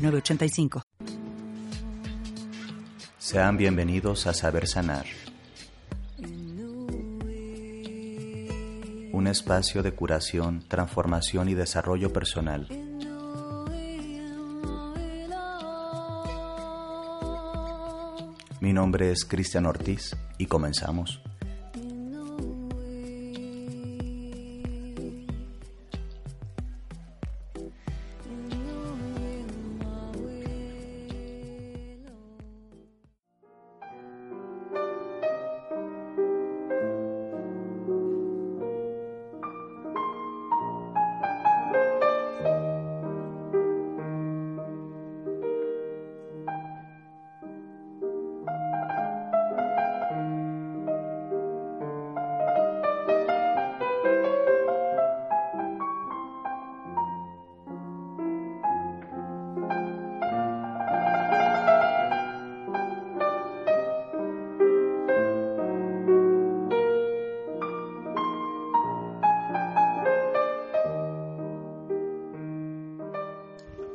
906985. Sean bienvenidos a Saber Sanar, un espacio de curación, transformación y desarrollo personal. Mi nombre es Cristian Ortiz y comenzamos.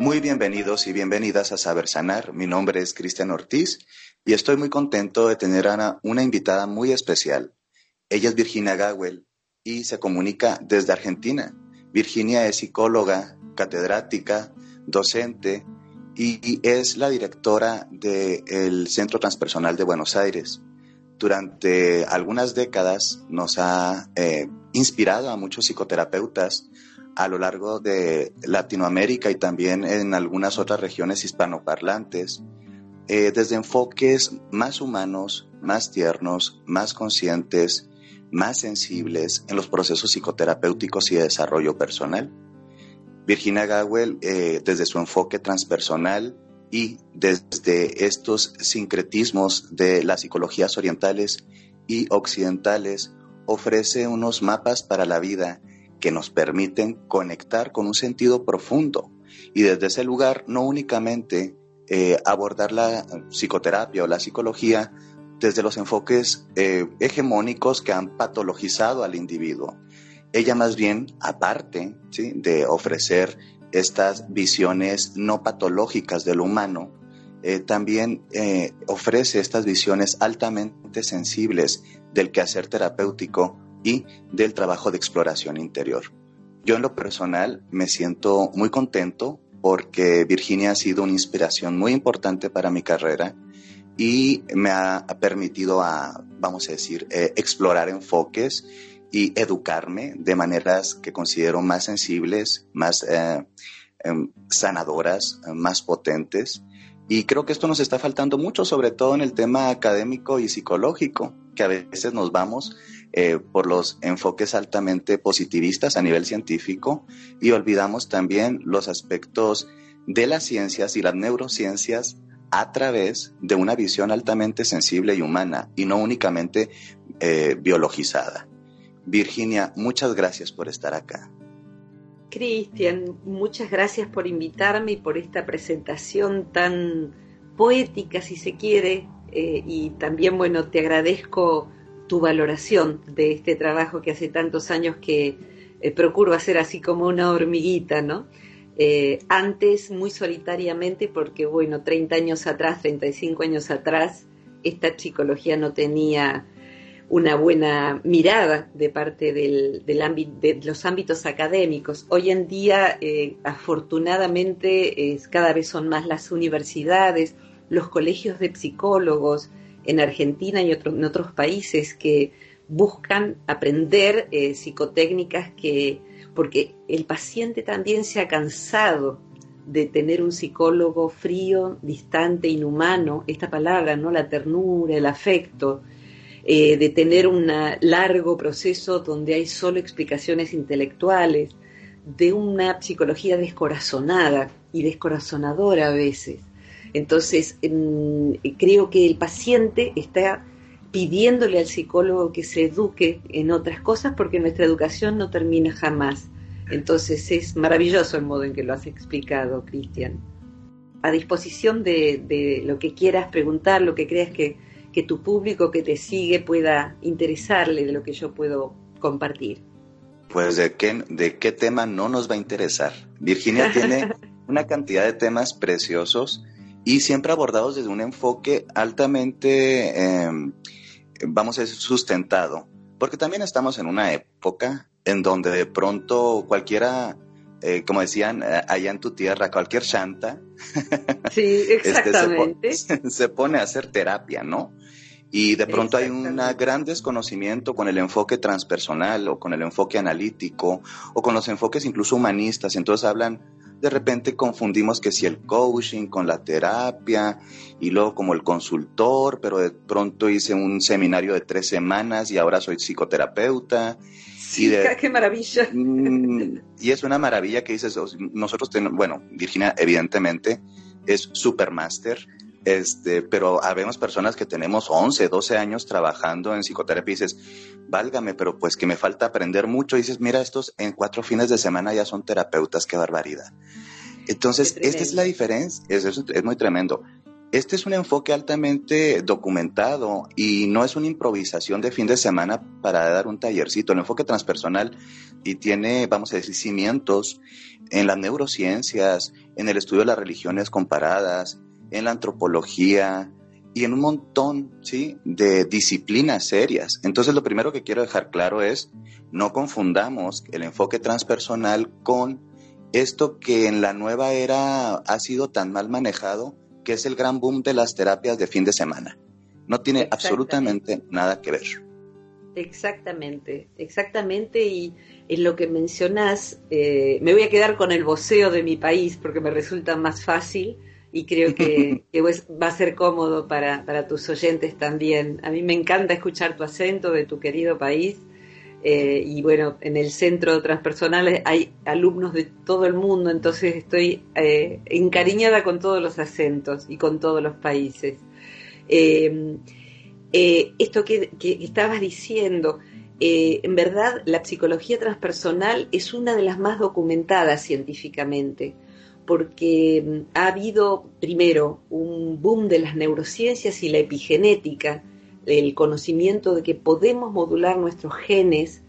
Muy bienvenidos y bienvenidas a Saber Sanar. Mi nombre es Cristian Ortiz y estoy muy contento de tener a una, invitada muy especial. Ella es Virginia Gawel y se comunica desde Argentina. Virginia es psicóloga, catedrática, docente y es la directora del Centro Transpersonal de Buenos Aires. Durante algunas décadas nos ha eh, inspirado a muchos psicoterapeutas a lo largo de Latinoamérica y también en algunas otras regiones hispanoparlantes, eh, desde enfoques más humanos, más tiernos, más conscientes, más sensibles en los procesos psicoterapéuticos y de desarrollo personal. Virginia Gawel, eh, desde su enfoque transpersonal y desde estos sincretismos de las psicologías orientales y occidentales, ofrece unos mapas para la vida que nos permiten conectar con un sentido profundo y desde ese lugar no únicamente eh, abordar la psicoterapia o la psicología desde los enfoques eh, hegemónicos que han patologizado al individuo. Ella más bien, aparte de ofrecer estas visiones no patológicas de lo humano, eh, también ofrece estas visiones altamente sensibles del quehacer terapéutico y del trabajo de exploración interior. Yo en lo personal me siento muy contento porque Virginia ha sido una inspiración muy importante para mi carrera y me ha permitido a, vamos a decir, eh, explorar enfoques y educarme de maneras que considero más sensibles, más eh, em, sanadoras, más potentes. Y creo que esto nos está faltando mucho, sobre todo en el tema académico y psicológico, que a veces nos vamos eh, por los enfoques altamente positivistas a nivel científico y olvidamos también los aspectos de las ciencias y las neurociencias a través de una visión altamente sensible y humana y no únicamente eh, biologizada. Virginia, muchas gracias por estar acá. Cristian, muchas gracias por invitarme y por esta presentación tan poética, si se quiere, eh, y también, bueno, te agradezco tu valoración de este trabajo que hace tantos años que eh, procuro hacer así como una hormiguita, ¿no? Eh, antes muy solitariamente porque, bueno, 30 años atrás, 35 años atrás, esta psicología no tenía una buena mirada de parte del, del de los ámbitos académicos. Hoy en día, eh, afortunadamente, cada vez son más las universidades, los colegios de psicólogos, en Argentina y en otros países que buscan aprender eh, psicotécnicas que, porque el paciente también se ha cansado de tener un psicólogo frío, distante, inhumano, esta palabra, ¿no? La ternura, el afecto, eh, de tener un largo proceso donde hay solo explicaciones intelectuales, de una psicología descorazonada y descorazonadora a veces. Entonces, creo que el paciente está pidiéndole al psicólogo que se eduque en otras cosas porque nuestra educación no termina jamás. Entonces es maravilloso el modo en que lo has explicado, Cristian. A disposición de, lo que quieras preguntar, lo que creas que, que tu público que te sigue pueda interesarle de lo que yo puedo compartir. Pues de qué, de qué tema no nos va a interesar. Virginia tiene una cantidad de temas preciosos y siempre abordados desde un enfoque altamente, em, vamos a decir, sustentado. Porque también estamos en una época en donde de pronto cualquiera, eh, como decían eh, allá en tu tierra, cualquier chanta, sí, exactamente. se, pone, a hacer terapia, ¿no? Y de pronto hay un gran desconocimiento con el enfoque transpersonal o con el enfoque analítico o con los enfoques incluso humanistas. Entonces hablan de repente confundimos que si el coaching con la terapia y luego como el consultor, pero de pronto hice un seminario de tres semanas y ahora soy psicoterapeuta. Sí, qué maravilla. Mm, y es una maravilla que dices, nosotros tenemos, bueno, Virginia evidentemente es supermaster, este, pero habemos personas que tenemos 11, 12 años trabajando en psicoterapia y dices, válgame, pero pues que me falta aprender mucho. Y dices, mira, estos en cuatro fines de semana ya son terapeutas, qué barbaridad. Entonces, esta es la diferencia, es, es, muy tremendo. Este es un enfoque altamente documentado y no es una improvisación de fin de semana para dar un tallercito. El enfoque transpersonal y tiene, vamos a decir, cimientos en las neurociencias, en el estudio de las religiones comparadas, en la antropología y en un montón ¿sí? de disciplinas serias. Entonces lo primero que quiero dejar claro es, no confundamos el enfoque transpersonal con esto que en la nueva era ha sido tan mal manejado, que es el gran boom de las terapias de fin de semana. No tiene absolutamente nada que ver. Exactamente, exactamente. Y en lo que mencionas, eh, me voy a quedar con el voceo de mi país porque me resulta más fácil y creo que, va a ser cómodo para, para, tus oyentes también. A mí me encanta escuchar tu acento de tu querido país. Eh, y bueno, en el centro transpersonal hay alumnos de todo el mundo, entonces estoy eh, encariñada con todos los acentos y con todos los países. Eh, esto que, que, estabas diciendo, en verdad la psicología transpersonal es una de las más documentadas científicamente porque mm, ha habido primero un boom de las neurociencias y la epigenética, el conocimiento de que podemos modular nuestros genes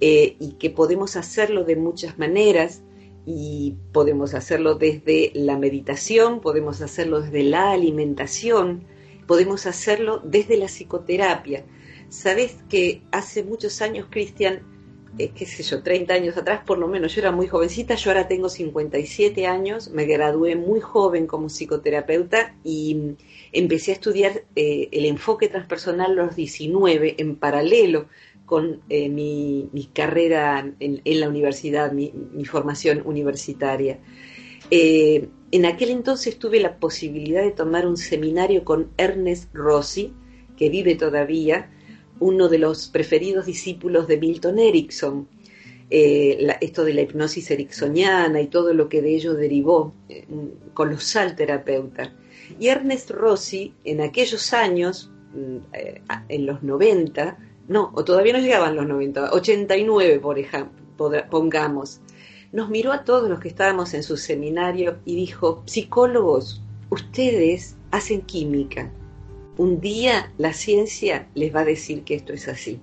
eh, y que podemos hacerlo de muchas maneras y podemos hacerlo desde la meditación, podemos hacerlo desde la alimentación, podemos hacerlo desde la psicoterapia. Sabes que hace muchos años, Cristian, eh, qué sé yo, 30 años atrás por lo menos, yo era muy jovencita, yo ahora tengo 57 años, me gradué muy joven como psicoterapeuta y empecé a estudiar eh, el enfoque transpersonal los 19 en paralelo con eh, mi, carrera en, la universidad, mi, formación universitaria. en aquel entonces tuve la posibilidad de tomar un seminario con Ernest Rossi, que vive todavía, uno de los preferidos discípulos de Milton Erickson. Eh, esto de la hipnosis ericksoniana y todo lo que de ello derivó, eh, colosal terapeuta. Y Ernest Rossi, en aquellos años, mm, eh, en los 90, no, o todavía no llegaban los 90, 89 por ejemplo, pongamos, nos miró a todos los que estábamos en su seminario y dijo, psicólogos, ustedes hacen química, un día la ciencia les va a decir que esto es así.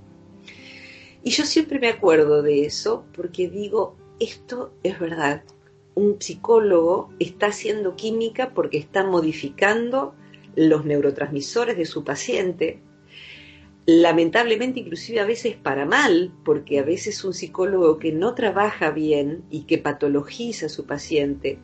Y yo siempre me acuerdo de eso porque digo, esto es verdad. Un psicólogo está haciendo química porque está modificando los neurotransmisores de su paciente. Lamentablemente, inclusive a veces para mal, porque a veces un psicólogo que no trabaja bien y que patologiza a su paciente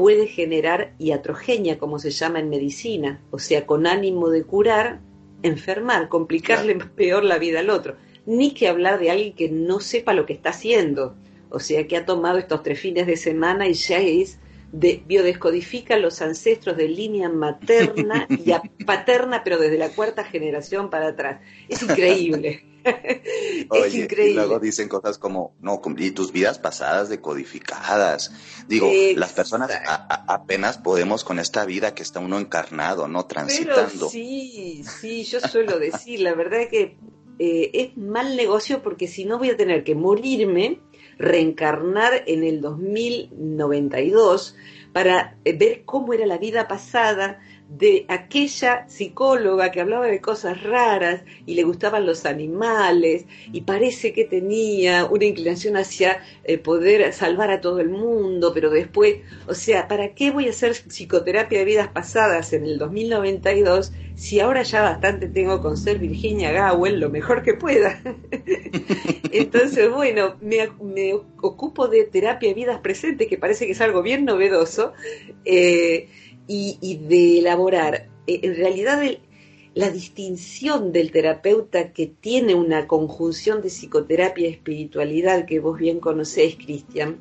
puede generar iatrogenia, como se llama en medicina, o sea, con ánimo de curar, enfermar, complicarle peor la vida al otro. Ni que hablar de alguien que no sepa lo que está haciendo, o sea, que ha tomado estos tres fines de semana y ya es de, biodescodifica los ancestros de línea materna y paterna, pero desde la cuarta generación para atrás. Es increíble. es increíble. Y luego dicen cosas como, no, y tus vidas pasadas decodificadas. Digo, las personas apenas podemos con esta vida que está uno encarnado, ¿no? Transitando. sí, sí, yo suelo decir, la verdad es que eh, es mal negocio porque si no voy a tener que morirme, reencarnar en el 2092 para ver cómo era la vida pasada, de aquella psicóloga que hablaba de cosas raras y le gustaban los animales y parece que tenía una inclinación hacia eh, poder salvar a todo el mundo, pero después, o sea, ¿para qué voy a hacer psicoterapia de vidas pasadas en el 2092 si ahora ya bastante tengo con ser Virginia Gowell lo mejor que pueda? Entonces, bueno, me, me, ocupo de terapia de vidas presentes, que parece que es algo bien novedoso. Eh, y, de elaborar eh, en realidad la distinción del terapeuta que tiene una conjunción de psicoterapia y espiritualidad que vos bien conocés, Cristian.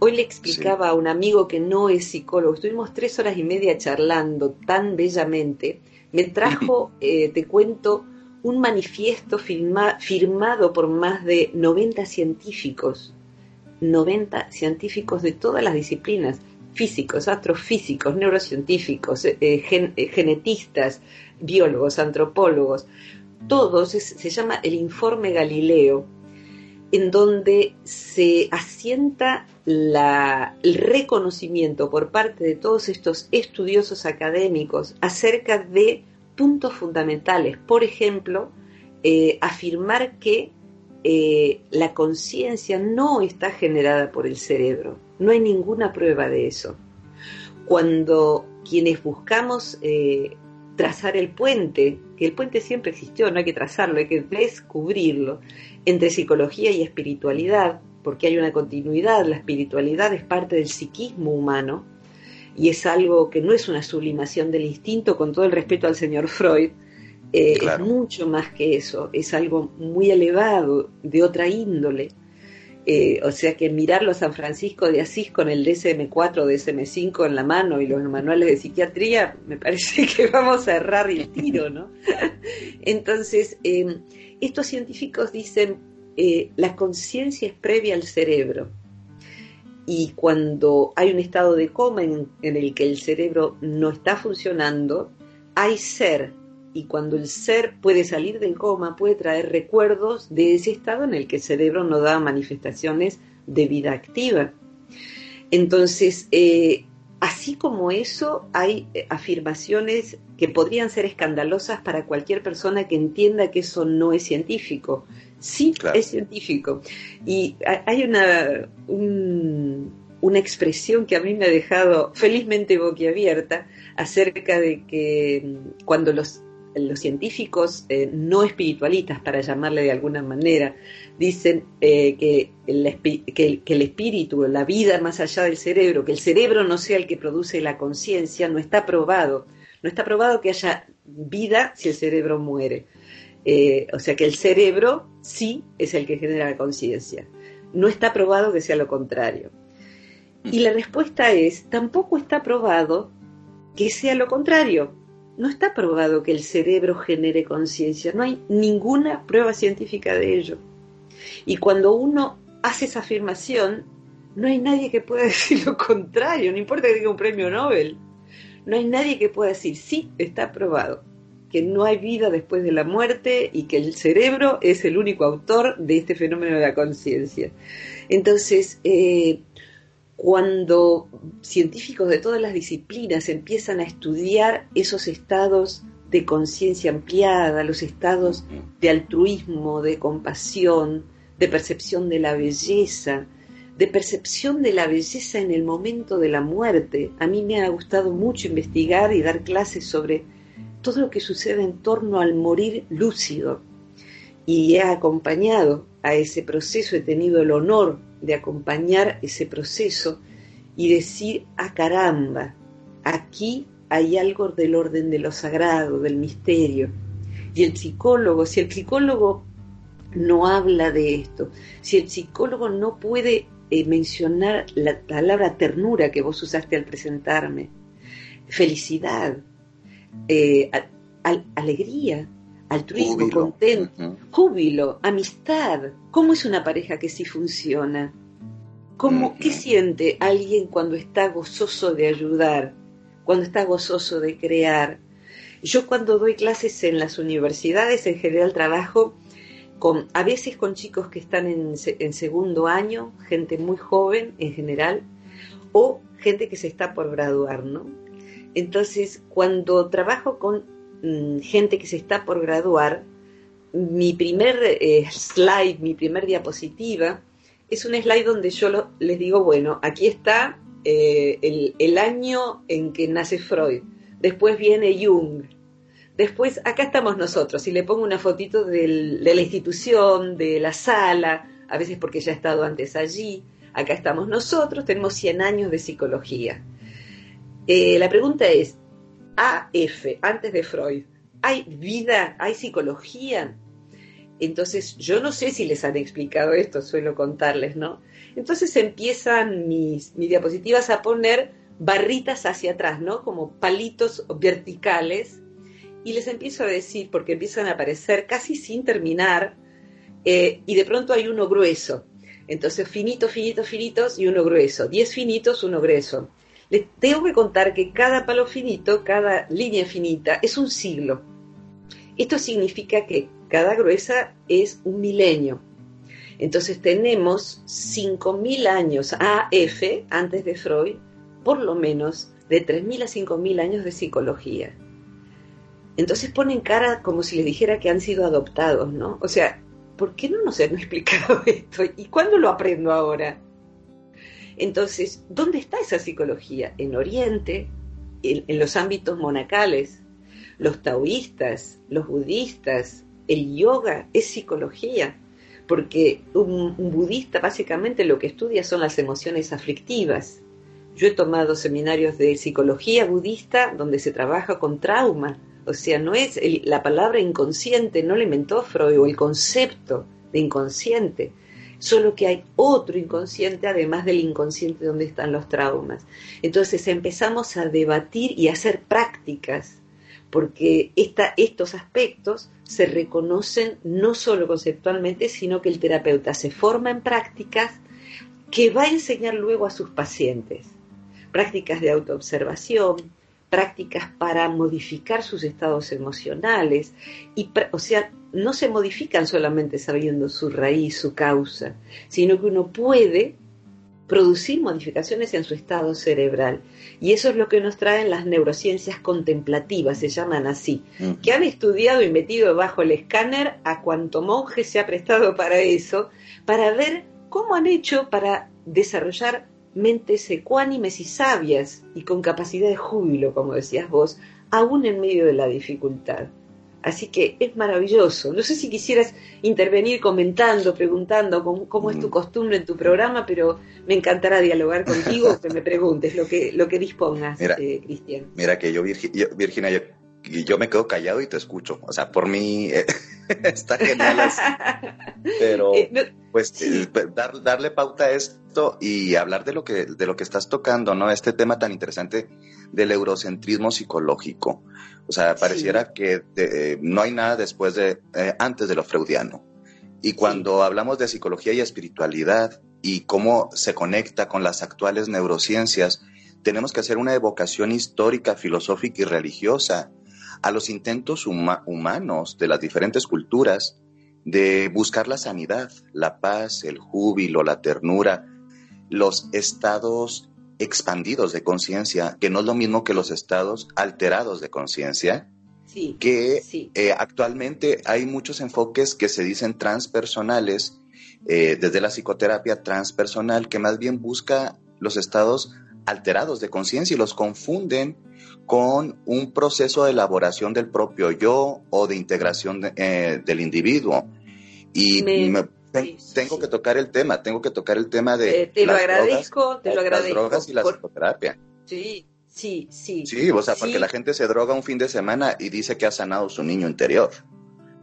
Hoy le explicaba a un amigo que no es psicólogo, estuvimos tres horas y media charlando tan bellamente, me trajo, eh, te cuento, un manifiesto firmado por más de 90 científicos, 90 científicos de todas las disciplinas, físicos, astrofísicos, neurocientíficos, eh, eh, eh, genetistas, biólogos, antropólogos, todos se llama el informe Galileo, en donde se asienta el reconocimiento por parte de todos estos estudiosos académicos acerca de puntos fundamentales. Por ejemplo, afirmar que la conciencia no está generada por el cerebro, no hay ninguna prueba de eso. Cuando quienes buscamos eh, trazar el puente, que el puente siempre existió, no hay que trazarlo, hay que descubrirlo, entre psicología y espiritualidad, porque hay una continuidad, la espiritualidad es parte del psiquismo humano y es algo que no es una sublimación del instinto, con todo el respeto al señor Freud, eh, es mucho más que eso, es algo muy elevado, de otra índole. Eh, o sea que mirarlo a San Francisco de Asís con el DSM4 o DSM5 en la mano y los manuales de psiquiatría, me parece que vamos a errar el tiro, ¿no? Entonces, em, estos científicos dicen, eh, la conciencia es previa al cerebro. Y cuando hay un estado de coma en el que el cerebro no está funcionando, hay ser, y cuando el ser puede salir del coma, puede traer recuerdos de ese estado en el que el cerebro no da manifestaciones de vida activa. Entonces, eh, así como eso, hay eh, afirmaciones que podrían ser escandalosas para cualquier persona que entienda que eso no es científico. Sí, es científico. Y hay una, una expresión que a mí me ha dejado felizmente boquiabierta acerca de que mm, cuando los los científicos eh, no espiritualistas, para llamarle de alguna manera, dicen eh, que, el, espíritu, la vida más allá del cerebro, que el cerebro no sea el que produce la conciencia, no está probado. No está probado que haya vida si el cerebro muere. Eh, o sea que el cerebro sí es el que genera la conciencia. No está probado que sea lo contrario. Y la respuesta es, tampoco está probado que sea lo contrario no está probado que el cerebro genere conciencia, no hay ninguna prueba científica de ello. Y cuando uno hace esa afirmación, no hay nadie que pueda decir lo contrario, no importa que tenga un premio Nobel. No hay nadie que pueda decir, sí, está probado, que no hay vida después de la muerte y que el cerebro es el único autor de este fenómeno de la conciencia. Entonces, eh, cuando científicos de todas las disciplinas empiezan a estudiar esos estados de conciencia ampliada, los estados de altruismo, de compasión, de percepción de la belleza, de percepción de la belleza en el momento de la muerte. A mí me ha gustado mucho investigar y dar clases sobre todo lo que sucede en torno al morir lúcido. Y he acompañado a ese proceso, he tenido el honor de acompañar ese proceso y decir, a ah, caramba, aquí hay algo del orden de lo sagrado, del misterio. Y el psicólogo, si el psicólogo no habla de esto, si el psicólogo no puede eh, mencionar la palabra ternura que vos usaste al presentarme, felicidad, eh, alegría, altruismo, contento, júbilo, amistad. ¿Cómo es una pareja que sí funciona? ¿Cómo, ¿Qué siente alguien cuando está gozoso de ayudar, cuando está gozoso de crear? Yo cuando doy clases en las universidades, en general trabajo con, a veces con chicos que están en, en segundo año, gente muy joven en general, o gente que se está por graduar, ¿no? Entonces, cuando trabajo con Mm, gente que se está por graduar, mi primer eh, slide, mi primer diapositiva, es un slide donde yo les digo, bueno, aquí está eh, el, año en que nace Freud, después viene Jung, después acá estamos nosotros, y le pongo una fotito de la institución, de la sala, a veces porque ya he estado antes allí, acá estamos nosotros, tenemos 100 años de psicología. Eh, la pregunta es, AF, antes de Freud. ¿Hay vida? ¿Hay psicología? Entonces, yo no sé si les han explicado esto, suelo contarles, ¿no? Entonces empiezan mis, mis diapositivas a poner barritas hacia atrás, ¿no? Como palitos verticales. Y les empiezo a decir, porque empiezan a aparecer casi sin terminar, eh, y de pronto hay uno grueso. Entonces, finitos, finitos, finitos y uno grueso. Diez finitos, uno grueso. Les tengo que contar que cada palo finito, cada línea finita, es un siglo. Esto significa que cada gruesa es un milenio. Entonces tenemos 5.000 años AF, antes de Freud, por lo menos de 3.000 a 5.000 años de psicología. Entonces ponen cara como si les dijera que han sido adoptados, ¿no? O sea, ¿por qué no nos han explicado esto? ¿Y cuándo lo aprendo ahora? Entonces, ¿dónde está esa psicología? En Oriente, en, los ámbitos monacales, los taoístas, los budistas, el yoga es psicología, porque un, budista básicamente lo que estudia son las emociones aflictivas. Yo he tomado seminarios de psicología budista donde se trabaja con trauma, o sea, no es la palabra inconsciente, no le inventó Freud, o el concepto de inconsciente, solo que hay otro inconsciente además del inconsciente donde están los traumas. Entonces empezamos a debatir y a hacer prácticas, porque estos aspectos se reconocen no solo conceptualmente, sino que el terapeuta se forma en prácticas que va a enseñar luego a sus pacientes. Prácticas de autoobservación, prácticas para modificar sus estados emocionales, y, o sea, no se modifican solamente sabiendo su raíz, su causa, sino que uno puede producir modificaciones en su estado cerebral. Y eso es lo que nos traen las neurociencias contemplativas, se llaman así, que han estudiado y metido bajo el escáner a cuanto monje se ha prestado para eso, para ver cómo han hecho para desarrollar mentes ecuánimes y sabias y con capacidad de júbilo, como decías vos, aún en medio de la dificultad. Así que es maravilloso. No sé si quisieras intervenir comentando, preguntando cómo, es tu mm. costumbre en tu programa, pero me encantará dialogar contigo, que me preguntes lo que, lo que dispongas, eh, Cristian. Mira que yo, Virginia, yo, yo, me quedo callado y te escucho. O sea, por mí eh, está genial así. Pero, eh, pues, darle pauta a esto y hablar de lo, que, de lo que estás tocando, ¿no? Este tema tan interesante del eurocentrismo psicológico. O sea, pareciera que eh, no hay nada después de, eh, antes de lo freudiano. Y cuando hablamos de psicología y espiritualidad y cómo se conecta con las actuales neurociencias, tenemos que hacer una evocación histórica, filosófica y religiosa a los intentos humanos de las diferentes culturas de buscar la sanidad, la paz, el júbilo, la ternura, los estados expandidos de conciencia, que no es lo mismo que los estados alterados de conciencia, que eh, actualmente hay muchos enfoques que se dicen transpersonales, eh, desde la psicoterapia transpersonal, que más bien busca los estados alterados de conciencia y los confunden con un proceso de elaboración del propio yo o de integración eh, del individuo. Y me, tengo que tocar el tema, tengo que tocar el tema de... Eh, te lo agradezco, te lo agradezco. Las drogas y la psicoterapia. Sí, sí, sí. Sí, o sea, porque la gente se droga un fin de semana y dice que ha sanado su niño interior.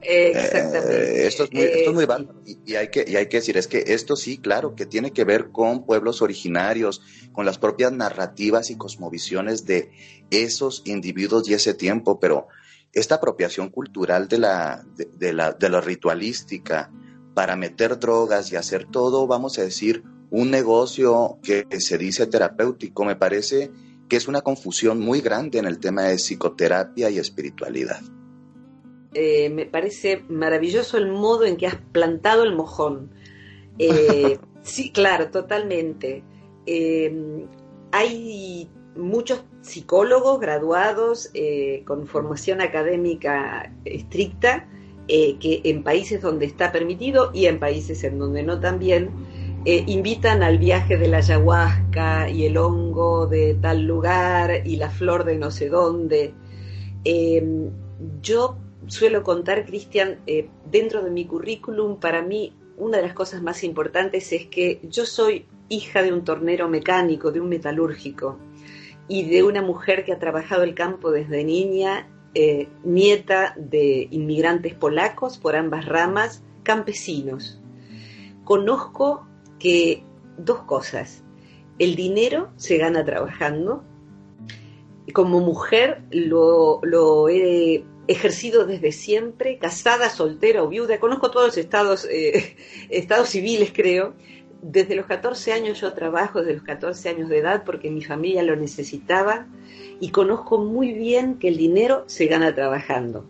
Exactamente. Eh, esto es muy, esto es muy bárbaro y, hay que, y hay que decir, es que esto sí, claro, que tiene que ver con pueblos originarios, con las propias narrativas y cosmovisiones de esos individuos y ese tiempo, pero esta apropiación cultural de la, de, la, de la ritualística para meter drogas y hacer todo, vamos a decir, un negocio que se dice terapéutico, me parece que es una confusión muy grande en el tema de psicoterapia y espiritualidad. Eh, me parece maravilloso el modo en que has plantado el mojón. Eh, sí, claro, totalmente. Eh, hay muchos psicólogos graduados con formación académica estricta que en países donde está permitido y en países en donde no también invitan al viaje de la ayahuasca y el hongo de tal lugar y la flor de no sé dónde. yo suelo contar, Cristian, eh, dentro de mi currículum, para mí una de las cosas más importantes es que yo soy hija de un tornero mecánico, de un metalúrgico, y de una mujer que ha trabajado el campo desde niña, eh, nieta de inmigrantes polacos por ambas ramas, campesinos. Conozco que dos cosas. El dinero se gana trabajando. Como mujer lo, lo he ejercido desde siempre, casada, soltera o viuda, conozco todos los estados, eh, estados civiles creo. Desde los 14 años yo trabajo, desde los 14 años de edad, porque mi familia lo necesitaba y conozco muy bien que el dinero se gana trabajando.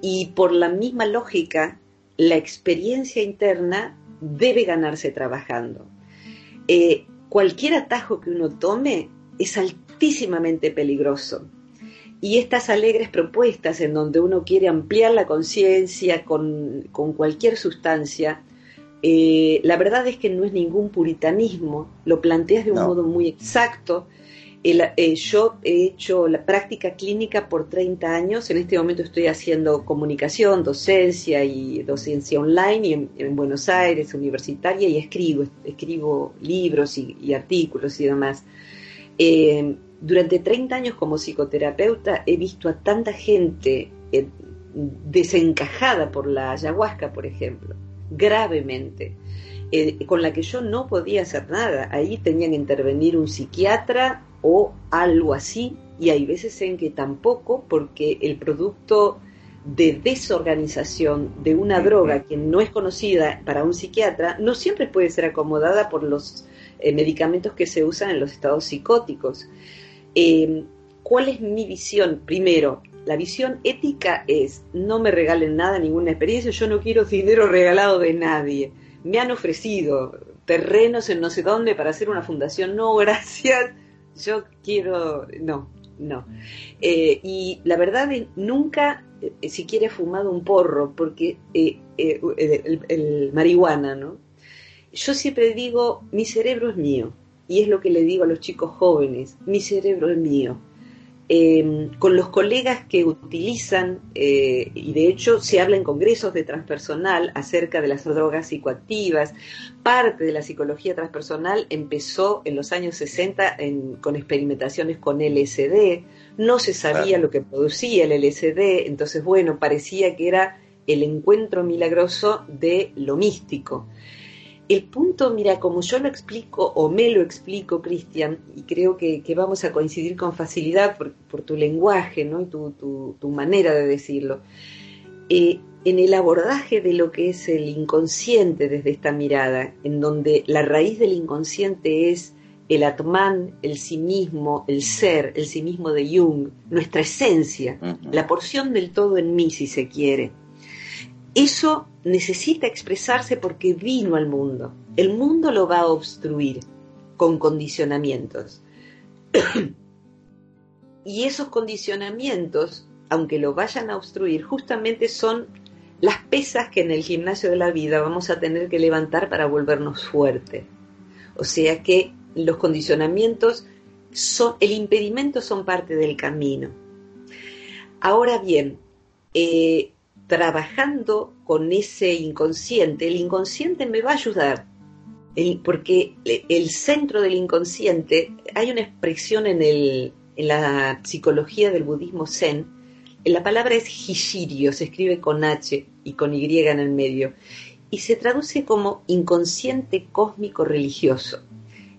Y por la misma lógica, la experiencia interna debe ganarse trabajando. Eh, cualquier atajo que uno tome es altísimamente peligroso y estas alegres propuestas en donde uno quiere ampliar la conciencia con, cualquier sustancia, eh, la verdad es que no es ningún puritanismo, lo planteas de un modo muy exacto. Eh, yo he hecho la práctica clínica por 30 años, en este momento estoy haciendo comunicación, docencia y docencia online en, Buenos Aires, universitaria, y escribo, escribo libros y, artículos y demás. Eh, durante 30 años como psicoterapeuta he visto a tanta gente eh, desencajada por la ayahuasca, por ejemplo, gravemente, eh, con la que yo no podía hacer nada. Ahí tenían que intervenir un psiquiatra o algo así, y hay veces en que tampoco, porque el producto de desorganización de una droga que no es conocida para un psiquiatra no siempre puede ser acomodada por los eh, medicamentos que se usan en los estados psicóticos. Em, ¿Cuál es mi visión? Primero, la visión ética es no me regalen nada, ninguna experiencia, yo no quiero dinero regalado de nadie. Me han ofrecido terrenos en no sé dónde para hacer una fundación, no, gracias, yo quiero, no, no. Eh, y la verdad nunca eh, siquiera he fumado un porro, porque eh, el, el marihuana, ¿no? Yo siempre digo, mi cerebro es mío y es lo que le digo a los chicos jóvenes, mi cerebro es mío. Em, con los colegas que utilizan, eh, y de hecho se habla en congresos de transpersonal acerca de las drogas psicoactivas, parte de la psicología transpersonal empezó en los años 60 con experimentaciones con LSD, no se sabía lo que producía el LSD, entonces bueno, parecía que era el encuentro milagroso de lo místico. El punto, mira, como yo lo explico o me lo explico, Cristian, y creo que, vamos a coincidir con facilidad por, tu lenguaje ¿no? y tu, manera de decirlo, eh, en el abordaje de lo que es el inconsciente desde esta mirada, en donde la raíz del inconsciente es el Atman, el sí mismo, el ser, el sí mismo de Jung, nuestra esencia, la porción del todo en mí, si se quiere. Eso necesita expresarse porque vino al mundo. El mundo lo va a obstruir con condicionamientos. y esos condicionamientos, aunque lo vayan a obstruir, justamente son las pesas que en el gimnasio de la vida vamos a tener que levantar para volvernos fuertes. O sea que los condicionamientos son, el impedimento son parte del camino. Ahora bien, eh, trabajando con ese inconsciente, el inconsciente me va a ayudar, porque el centro del inconsciente, hay una expresión en, el, la psicología del budismo zen, La palabra es Hishirio, se escribe con H y con Y en el medio, y se traduce como inconsciente cósmico religioso.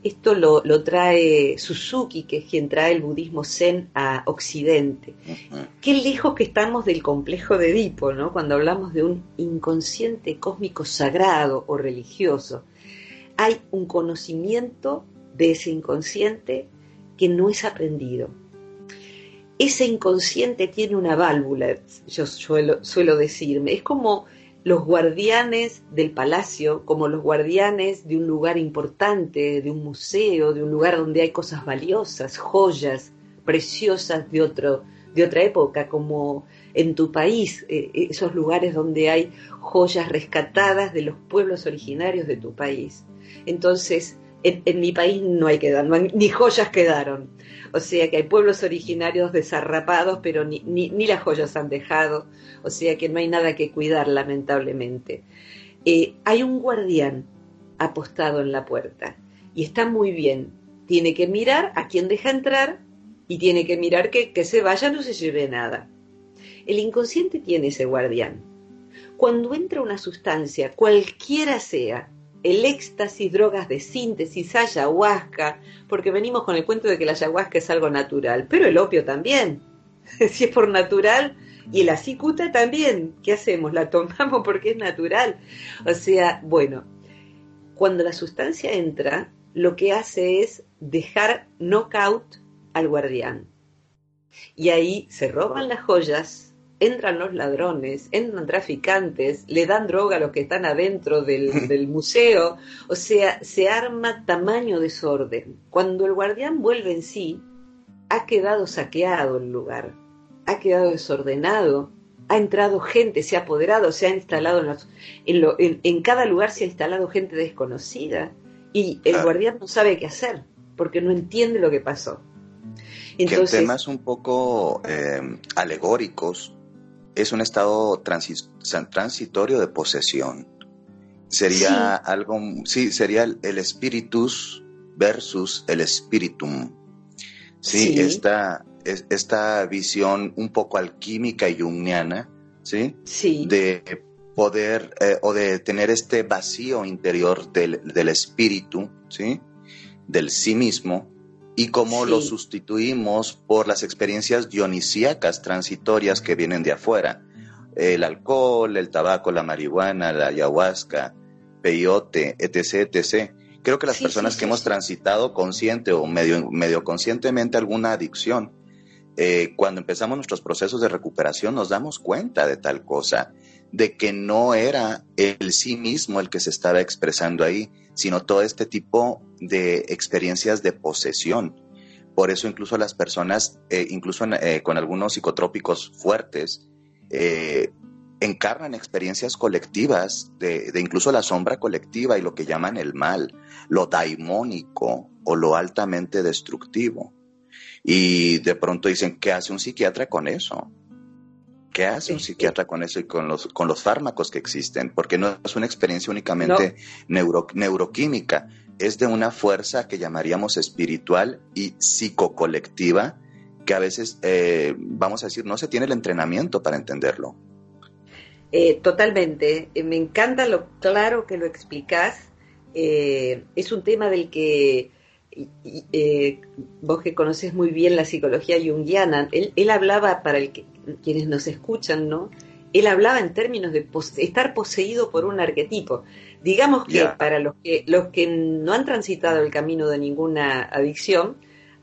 Esto lo, trae Suzuki, que es quien trae el budismo zen a Occidente. Qué lejos que estamos del complejo de Edipo, ¿no? Cuando hablamos de un inconsciente cósmico sagrado o religioso. Hay un conocimiento de ese inconsciente que no es aprendido. Ese inconsciente tiene una válvula, yo suelo, suelo decirme. Es como los guardianes del palacio como los guardianes de un lugar importante, de un museo, de un lugar donde hay cosas valiosas, joyas preciosas de, otro, de otra época, como en tu país, eh, esos lugares donde hay joyas rescatadas de los pueblos originarios de tu país. Entonces, en, mi país no hay que ni joyas quedaron. O sea que hay pueblos originarios desarrapados, pero ni, ni, las joyas han dejado. O sea que no hay nada que cuidar, lamentablemente. Eh, hay un guardián apostado en la puerta y está muy bien. Tiene que mirar a quién deja entrar y tiene que mirar que, que se vaya, no se lleve nada. El inconsciente tiene ese guardián. Cuando entra una sustancia, cualquiera sea, el éxtasis, drogas de síntesis, ayahuasca, porque venimos con el cuento de que la ayahuasca es algo natural, pero el opio también. si es por natural, y la cicuta también, ¿qué hacemos? La tomamos porque es natural. O sea, bueno, cuando la sustancia entra, lo que hace es dejar knockout al guardián. Y ahí se roban las joyas, entran los ladrones, entran traficantes, le dan droga a los que están adentro del, museo, o sea, se arma tamaño desorden. Cuando el guardián vuelve en sí, ha quedado saqueado el lugar, ha quedado desordenado, ha entrado gente, se ha apoderado, se ha instalado en, en, cada lugar se ha instalado gente desconocida y el guardián no sabe qué hacer porque no entiende lo que pasó. Entonces, que temas un poco eh, alegóricos es un estado transitorio de posesión. Sería algo, sí, sería el, espíritus versus el spiritum. Sí, Esta, esta visión un poco alquímica y jungiana, ¿sí? Sí. De poder eh, o de tener este vacío interior del, del espíritu, ¿sí? Del sí mismo, y cómo lo sustituimos por las experiencias dionisíacas transitorias que vienen de afuera. El alcohol, el tabaco, la marihuana, la ayahuasca, peyote, etc., etc. Creo que las personas que hemos transitado consciente o medio, medio conscientemente alguna adicción, eh, cuando empezamos nuestros procesos de recuperación nos damos cuenta de tal cosa, de que no era el sí mismo el que se estaba expresando ahí, sino todo este tipo de experiencias de posesión. Por eso incluso las personas, eh, incluso eh, con algunos psicotrópicos fuertes, eh, encarnan experiencias colectivas de, de, incluso la sombra colectiva y lo que llaman el mal, lo daimónico o lo altamente destructivo. Y de pronto dicen, ¿qué hace un psiquiatra con eso? ¿Qué hace un psiquiatra con eso y con los, con los fármacos que existen? Porque no es una experiencia únicamente neuroquímica, es de una fuerza que llamaríamos espiritual y psicocolectiva, que a veces, eh, vamos a decir, no se tiene el entrenamiento para entenderlo. Eh, totalmente, eh, me encanta lo claro que lo explicas. es un tema del que eh, vos que conoces muy bien la psicología junguiana, él, él hablaba, para el que, quienes nos escuchan, ¿no? Él hablaba en términos de estar poseído por un arquetipo. Digamos que para los que, los que no han transitado el camino de ninguna adicción,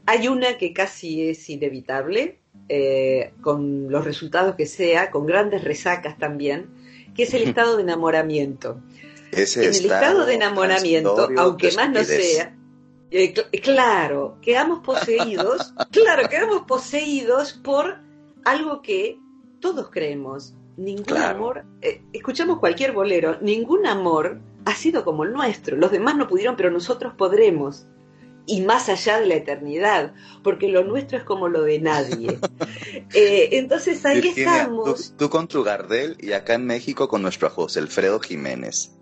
hay una que casi es inevitable, eh, con los resultados que sea, con grandes resacas también, que es el estado de enamoramiento. en el estado de enamoramiento, aunque más no sea, eh, claro, quedamos poseídos, claro, quedamos poseídos por algo que todos creemos. Ningún amor, eh, escuchamos cualquier bolero, ningún amor ha sido como el nuestro. Los demás no pudieron, pero nosotros podremos. Y más allá de la eternidad, porque lo nuestro es como lo de nadie. Eh, entonces ahí estamos. Tú, tú, con tu Gardel y acá en México con nuestro José Alfredo Jiménez.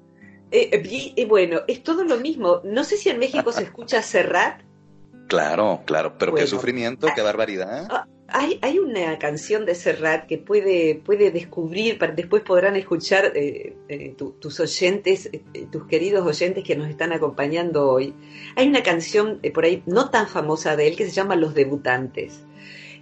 Eh, eh, y, bueno, es todo lo mismo. No sé si en México se escucha Serrat. Claro, claro, pero qué sufrimiento, qué barbaridad. Ah, hay, hay, una canción de Serrat que puede, puede descubrir, después podrán escuchar eh, eh, tus oyentes, eh, tus queridos oyentes que nos están acompañando hoy. Hay una canción por ahí no tan famosa de él que se llama Los Debutantes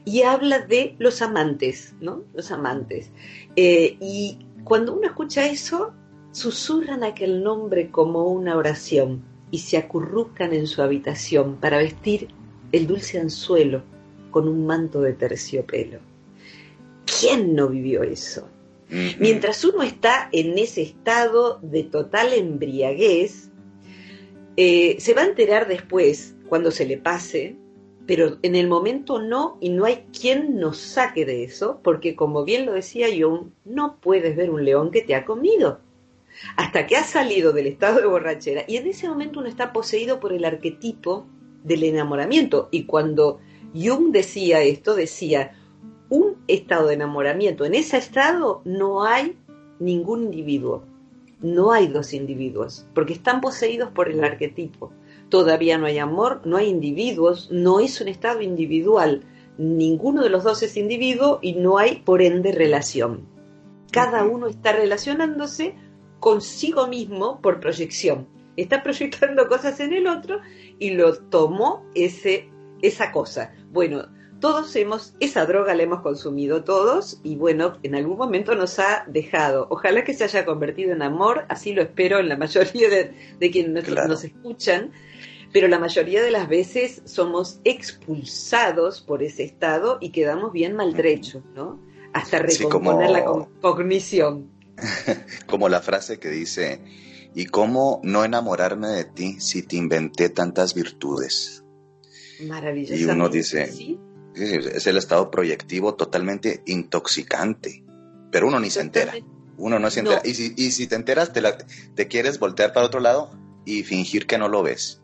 y habla de los amantes, ¿no? Los amantes. y cuando uno escucha eso, susurran aquel nombre como una oración y se acurrucan en su habitación para vestir el dulce anzuelo con un manto de terciopelo. ¿Quién no vivió eso? Mientras uno está en ese estado de total embriaguez, eh, se va a enterar después, cuando se le pase, pero en el momento no, y no hay quien nos saque de eso, porque como bien lo decía yo, no puedes ver un león que te ha comido, hasta que ha salido del estado de borrachera, y en ese momento uno está poseído por el arquetipo del enamoramiento, y cuando Jung decía esto, decía, un estado de enamoramiento, en ese estado no hay ningún individuo, no hay dos individuos, porque están poseídos por el arquetipo. Todavía no hay amor, no hay individuos, no es un estado individual, ninguno de los dos es individuo y no hay por ende relación. Cada uno está relacionándose consigo mismo por proyección. Está proyectando cosas en el otro y lo tomó ese, esa cosa. Bueno, todos hemos, esa droga la hemos consumido todos y bueno, en algún momento nos ha dejado. Ojalá que se haya convertido en amor, así lo espero en la mayoría de, quienes nos, escuchan, pero la mayoría de las veces somos expulsados por ese estado y quedamos bien maltrechos, ¿no? Hasta recomponer la cognición. como la frase que dice, ¿y cómo no enamorarme de ti si te inventé tantas virtudes? Maravilloso. Y uno dice, es el estado proyectivo totalmente intoxicante, pero uno ni se entera. Uno no se entera. Y, si, y si te enteras, te, te quieres voltear para otro lado y fingir que no lo ves.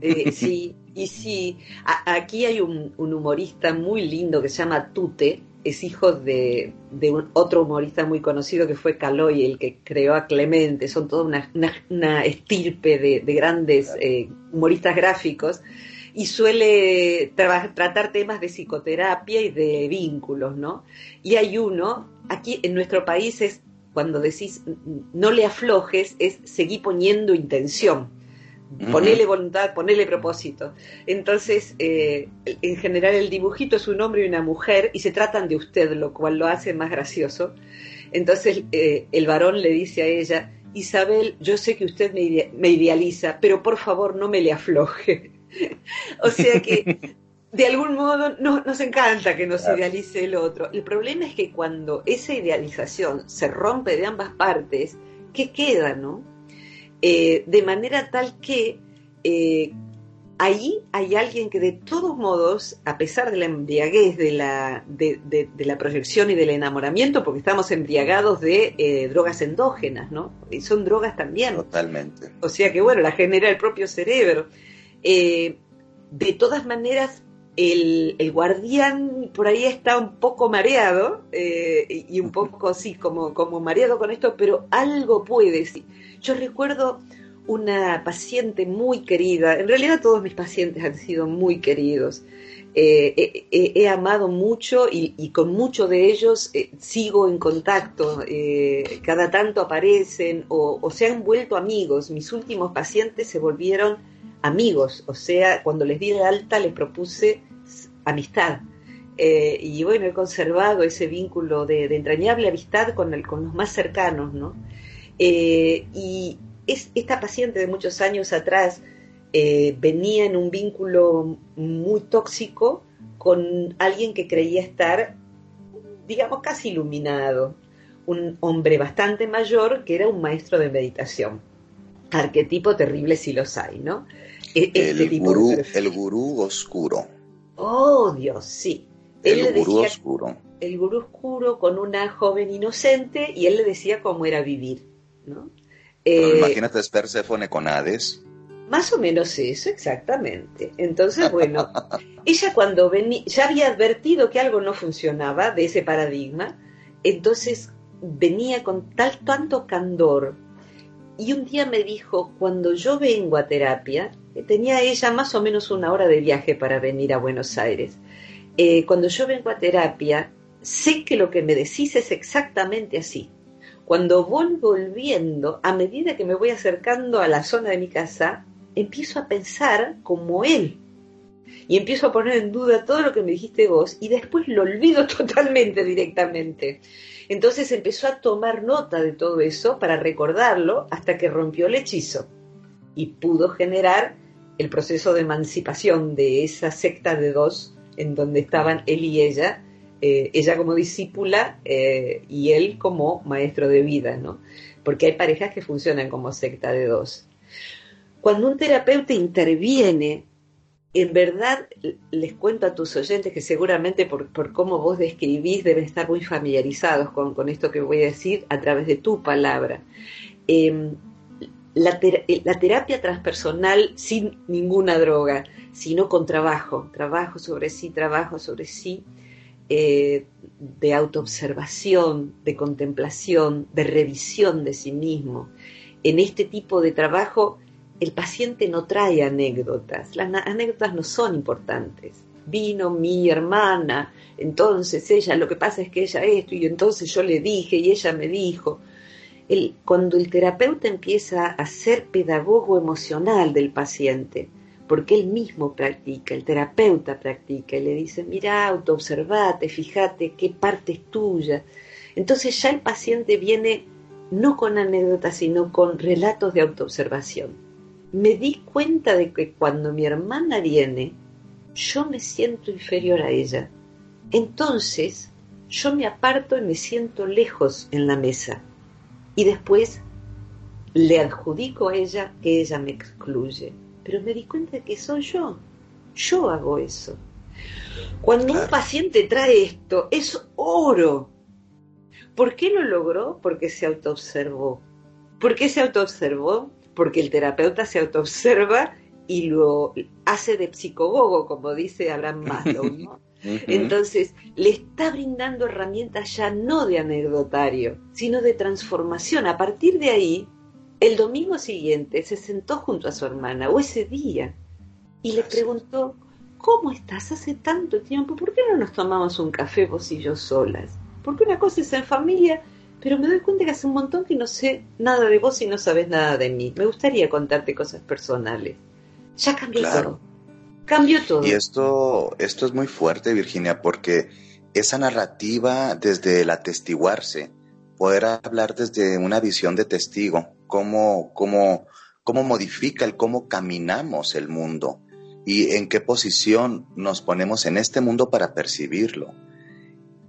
Eh, sí, y sí. aquí hay un, humorista muy lindo que se llama Tute, es hijo de, un, otro humorista muy conocido que fue Caloy, el que creó a Clemente. Son toda una, estirpe de, grandes eh, humoristas gráficos y suele tratar temas de psicoterapia y de vínculos, ¿no? Y hay uno, aquí en nuestro país es, cuando decís no le aflojes, es seguir poniendo intención. Ponele voluntad, ponele propósito. Entonces, eh, en general el dibujito es un hombre y una mujer y se tratan de usted, lo cual lo hace más gracioso. Entonces eh, el varón le dice a ella, Isabel, yo sé que usted me, idealiza, pero por favor no me le afloje. o sea que de algún modo nos encanta que nos idealice el otro. El problema es que cuando esa idealización se rompe de ambas partes, ¿qué queda, no? Eh, de manera tal que eh, ahí hay alguien que de todos modos, a pesar de la embriaguez de la, de, la proyección y del enamoramiento, porque estamos embriagados de eh, drogas endógenas, ¿no? Y son drogas también. Totalmente. O sea que, bueno, la genera el propio cerebro. Eh, de todas maneras, el, guardián por ahí está un poco mareado eh, y un poco así como, como mareado con esto, pero algo puede. Sí. Yo recuerdo una paciente muy querida, en realidad todos mis pacientes han sido muy queridos. Eh, he amado mucho y, con muchos de ellos sigo en contacto. cada tanto aparecen o, se han vuelto amigos. Mis últimos pacientes se volvieron amigos, o sea, cuando les di de alta les propuse amistad. Eh, y bueno, he conservado ese vínculo de, entrañable amistad con los más cercanos, ¿no? Eh, y es, esta paciente de muchos años atrás eh, venía en un vínculo muy tóxico con alguien que creía estar, digamos, casi iluminado, un hombre bastante mayor que era un maestro de meditación. Arquetipo terrible si los hay, ¿no? E-, este el, gurú, el gurú oscuro. Oh, Dios, sí. el gurú oscuro. El gurú oscuro con una joven inocente y él le decía cómo era vivir, ¿no? Eh, imagínate es Perséfone con Hades. Más o menos eso, exactamente. Entonces, bueno, ella cuando venía, ya había advertido que algo no funcionaba de ese paradigma, entonces venía con tal tanto candor y un día me dijo, cuando yo vengo a terapia, tenía ella más o menos una hora de viaje para venir a Buenos Aires. eh, cuando yo vengo a terapia, sé que lo que me decís es exactamente así. Cuando voy volviendo, a medida que me voy acercando a la zona de mi casa, empiezo a pensar como él. Y empiezo a poner en duda todo lo que me dijiste vos y después lo olvido totalmente directamente. Entonces empezó a tomar nota de todo eso para recordarlo hasta que rompió el hechizo y pudo generar el proceso de emancipación de esa secta de dos en donde estaban él y ella, eh, ella como discípula eh, y él como maestro de vida, ¿no? Porque hay parejas que funcionan como secta de dos. Cuando un terapeuta interviene en verdad les cuento a tus oyentes que seguramente por, cómo vos describís deben estar muy familiarizados con, esto que voy a decir a través de tu palabra. Em, la, terapia transpersonal sin ninguna droga, sino con trabajo, trabajo sobre sí, trabajo sobre sí, eh, de autoobservación, de contemplación, de revisión de sí mismo. En este tipo de trabajo el paciente no trae anécdotas, las anécdotas no son importantes. Vino mi hermana, entonces ella, lo que pasa es que ella esto, y entonces yo le dije y ella me dijo. Cuando el terapeuta empieza a ser pedagogo emocional del paciente, porque él mismo practica, el terapeuta practica, y le dice, mira, autoobservate, fíjate qué parte es tuya. Entonces ya el paciente viene no con anécdotas, sino con relatos de autoobservación me di cuenta de que cuando mi hermana viene, yo me siento inferior a ella. Entonces, yo me aparto y me siento lejos en la mesa. Y después le adjudico a ella que ella me excluye. Pero me di cuenta de que soy yo. Yo hago eso. Cuando un paciente trae esto, es oro. ¿Por qué lo logró? Porque se autoobservó. ¿Por qué se autoobservó? porque el terapeuta se autoobserva y lo hace de psicogogo, como dice Abraham Maslow, Entonces, le está brindando herramientas ya no de anecdotario, sino de transformación. A partir de ahí, el domingo siguiente se sentó junto a su hermana, o ese día, y le preguntó, ¿cómo estás hace tanto tiempo? ¿Por qué no nos tomamos un café vos y yo solas? Porque una cosa es en familia pero me doy cuenta que hace un montón que no sé nada de vos y no sabes nada de mí. Me gustaría contarte cosas personales. Ya cambió todo. Cambió todo. Y esto, esto es muy fuerte, Virginia, porque esa narrativa desde el atestiguarse, poder hablar desde una visión de testigo, cómo, cómo, cómo modifica el cómo caminamos el mundo y en qué posición nos ponemos en este mundo para percibirlo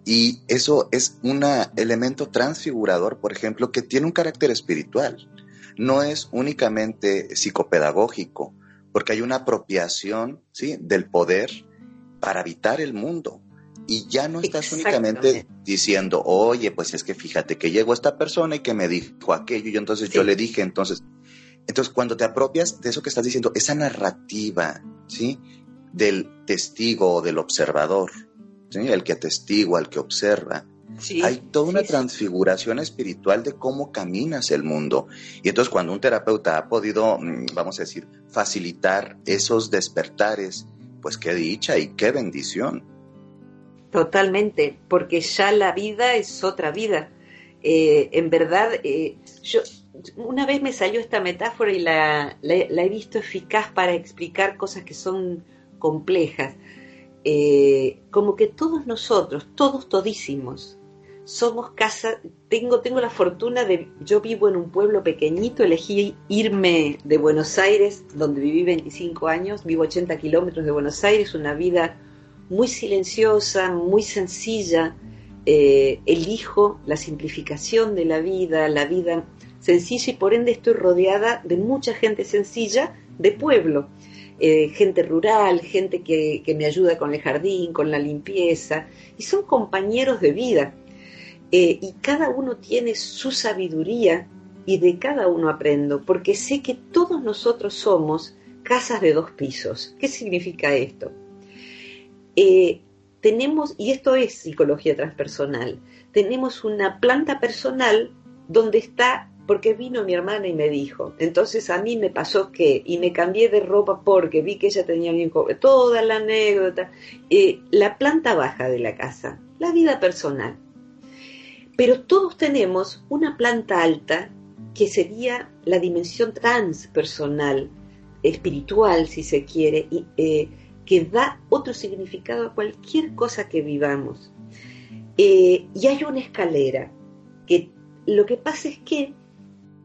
y eso es un elemento transfigurador, por ejemplo, que tiene un carácter espiritual. No es únicamente psicopedagógico, porque hay una apropiación ¿sí? del poder para habitar el mundo. Y ya no estás únicamente diciendo, oye, pues es que fíjate que llegó esta persona y que me dijo aquello, y entonces yo le dije, entonces, entonces cuando te apropias de eso que estás diciendo, esa narrativa, ¿sí? Del testigo o del observador, el que atestigua, el que observa. Hay toda una transfiguración espiritual de cómo caminas el mundo. Y entonces cuando un terapeuta ha podido, mm, vamos a decir, facilitar esos despertares, pues qué dicha y qué bendición. Totalmente, porque ya la vida es otra vida. Eh, en verdad, eh, yo una vez me salió esta metáfora y la he visto eficaz para explicar cosas que son complejas. Eh, como que todos nosotros, todos todísimos, somos casa, tengo, tengo la fortuna de, yo vivo en un pueblo pequeñito, elegí irme de Buenos Aires, donde viví 25 años, vivo 80 kilómetros de Buenos Aires, una vida muy silenciosa, muy sencilla, eh, elijo la simplificación de la vida, la vida sencilla y por ende estoy rodeada de mucha gente sencilla de pueblo. Eh, gente rural, gente que, me ayuda con el jardín, con la limpieza, y son compañeros de vida. Eh, y cada uno tiene su sabiduría y de cada uno aprendo, porque sé que todos nosotros somos casas de dos pisos. ¿Qué significa esto? Eh, tenemos, y esto es psicología transpersonal, tenemos una planta personal donde está porque vino mi hermana y me dijo. Entonces a mí me pasó que, y me cambié de ropa porque vi que ella tenía bien toda la anécdota, eh, la planta baja de la casa, la vida personal. Pero todos tenemos una planta alta que sería la dimensión transpersonal, espiritual, si se quiere, y, eh, que da otro significado a cualquier cosa que vivamos. Eh, y hay una escalera que lo que pasa es que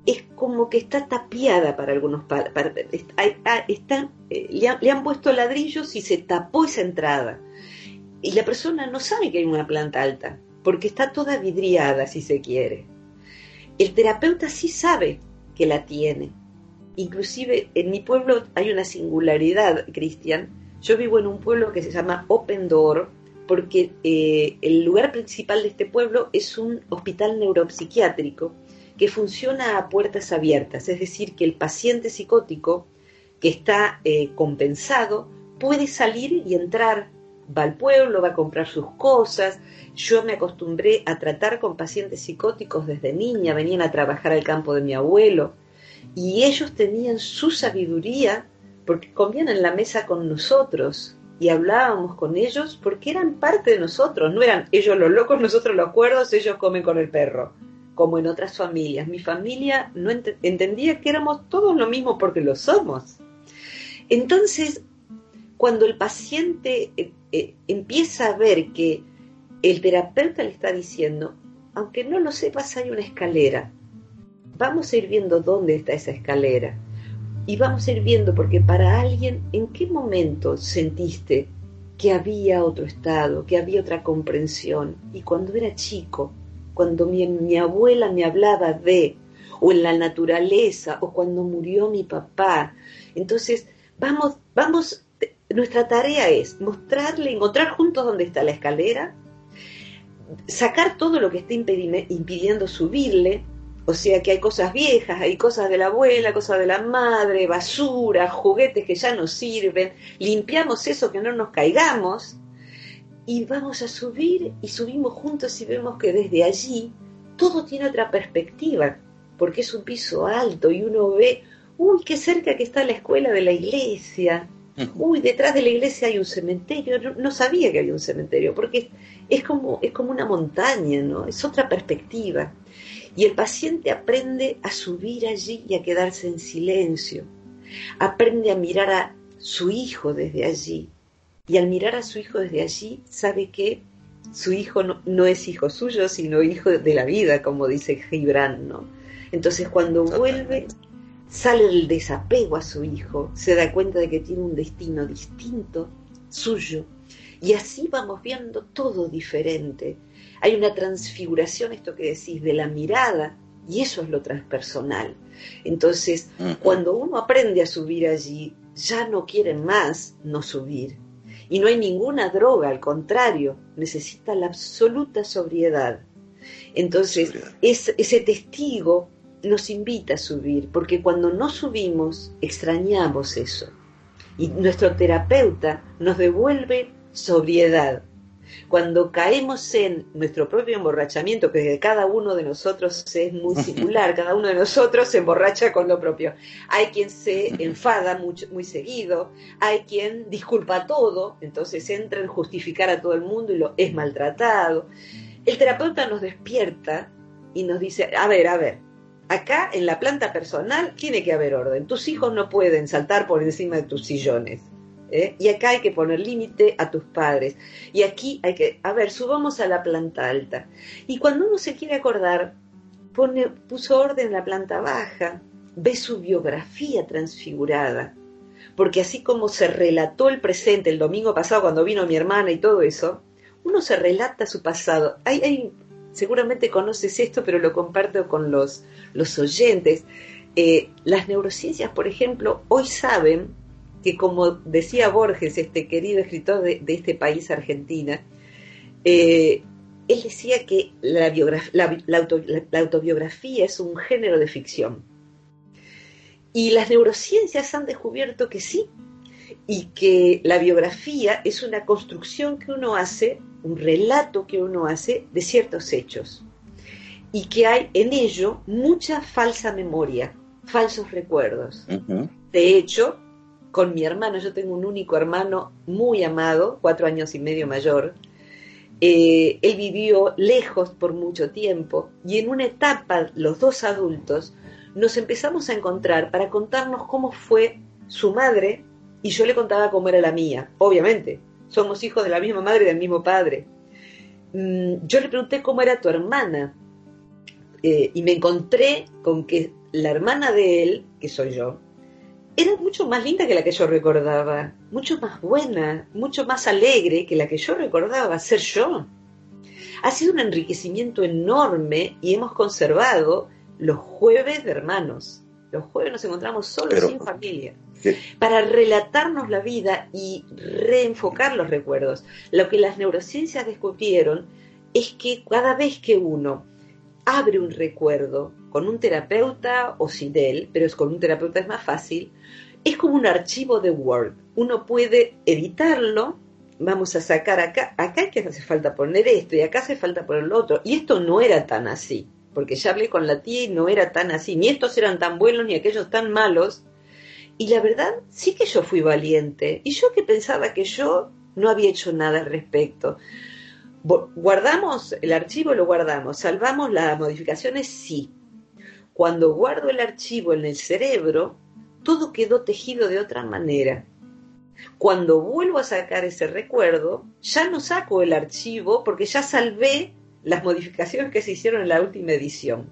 es como que está tapiada para algunos para, está, eh, le, han, puesto ladrillos y se tapó esa entrada. Y la persona no sabe que hay una planta alta porque está toda vidriada si se quiere. El terapeuta sí sabe que la tiene. Inclusive en mi pueblo hay una singularidad Cristian yo vivo en un pueblo que se llama Open Door porque eh, el lugar principal de este pueblo es un hospital neuropsiquiátrico que funciona a puertas abiertas, es decir, que el paciente psicótico que está eh, compensado puede salir y entrar, va al pueblo, va a comprar sus cosas. Yo me acostumbré a tratar con pacientes psicóticos desde niña, venían a trabajar al campo de mi abuelo y ellos tenían su sabiduría porque comían en la mesa con nosotros y hablábamos con ellos porque eran parte de nosotros, no eran ellos los locos, nosotros los cuerdos, ellos comen con el perro como en otras familias. Mi familia no entendía que éramos todos lo mismo porque lo somos. Entonces, cuando el paciente eh, eh, empieza a ver que el terapeuta le está diciendo, aunque no lo sepas, hay una escalera. Vamos a ir viendo dónde está esa escalera. Y vamos a ir viendo, porque para alguien, ¿en qué momento sentiste que había otro estado, que había otra comprensión? Y cuando era chico, cuando mi, abuela me hablaba de, o en la naturaleza, o cuando murió mi papá. Entonces, vamos, vamos, nuestra tarea es mostrarle, encontrar juntos dónde está la escalera, sacar todo lo que esté impidiendo subirle, o sea que hay cosas viejas, hay cosas de la abuela, cosas de la madre, basura, juguetes que ya no sirven, limpiamos eso que no nos caigamos, y vamos a subir y subimos juntos y vemos que desde allí todo tiene otra perspectiva, porque es un piso alto y uno ve, uy, qué cerca que está la escuela de la iglesia, uy, detrás de la iglesia hay un cementerio, no, sabía que había un cementerio, porque es como, es como una montaña, ¿no? Es otra perspectiva. Y el paciente aprende a subir allí y a quedarse en silencio, aprende a mirar a su hijo desde allí, y al mirar a su hijo desde allí, sabe que su hijo no, es hijo suyo, sino hijo de la vida, como dice Gibran, ¿no? Entonces cuando vuelve, sale el desapego a su hijo, se da cuenta de que tiene un destino distinto, suyo, y así vamos viendo todo diferente. Hay una transfiguración, esto que decís, de la mirada, y eso es lo transpersonal. Entonces, cuando uno aprende a subir allí, ya no quiere más no subir, y no hay ninguna droga, al contrario, necesita la absoluta sobriedad. Entonces, ese testigo nos invita a subir, porque cuando no subimos, extrañamos eso. Y nuestro terapeuta nos devuelve sobriedad. Cuando caemos en nuestro propio emborrachamiento, que cada uno de nosotros es muy singular, cada uno de nosotros se emborracha con lo propio. Hay quien se enfada mucho, muy seguido, hay quien disculpa todo, entonces entra en justificar a todo el mundo y lo es maltratado. El terapeuta nos despierta y nos dice, a ver, a ver, acá en la planta personal tiene que haber orden. Tus hijos no pueden saltar por encima de tus sillones. ¿Eh? Y acá hay que poner límite a tus padres. Y aquí hay que, a ver, subamos a la planta alta. Y cuando uno se quiere acordar, pone, puso orden en la planta baja, ve su biografía transfigurada. Porque así como se relató el presente el domingo pasado cuando vino mi hermana y todo eso, uno se relata su pasado. Hay, hay, seguramente conoces esto, pero lo comparto con los, los oyentes. Eh, las neurociencias, por ejemplo, hoy saben que como decía Borges, este querido escritor de, este país, Argentina, eh, él decía que la, autobiografía es un género de ficción. Y las neurociencias han descubierto que sí, y que la biografía es una construcción que uno hace, un relato que uno hace de ciertos hechos. y que hay en ello mucha falsa memoria, falsos recuerdos. De hecho, con mi hermano, yo tengo un único hermano muy amado, cuatro años y medio mayor, eh, él vivió lejos por mucho tiempo y en una etapa, los dos adultos, nos empezamos a encontrar para contarnos cómo fue su madre y yo le contaba cómo era la mía. Obviamente, somos hijos de la misma madre y del mismo padre. Mm, yo le pregunté cómo era tu hermana eh, y me encontré con que la hermana de él, que soy yo, era mucho más linda que la que yo recordaba, mucho más buena, mucho más alegre que la que yo recordaba ser yo. Ha sido un enriquecimiento enorme y hemos conservado los jueves de hermanos. Los jueves nos encontramos solos, sin familia, para relatarnos la vida y reenfocar los recuerdos. Lo que las neurociencias descubrieron es que cada vez que uno abre un recuerdo con un terapeuta o sin él, pero es con un terapeuta es más fácil, es como un archivo de Word. Uno puede editarlo, vamos a sacar acá, acá que hace falta poner esto y acá hace falta poner lo otro. Y esto no era tan así, porque ya hablé con la tía y no era tan así. Ni estos eran tan buenos ni aquellos tan malos. Y la verdad, sí que yo fui valiente. Y yo que pensaba que yo no había hecho nada al respecto. Guardamos el archivo, lo guardamos. Salvamos las modificaciones, sí. Cuando guardo el archivo en el cerebro, todo quedó tejido de otra manera. Cuando vuelvo a sacar ese recuerdo, ya no saco el archivo porque ya salvé las modificaciones que se hicieron en la última edición.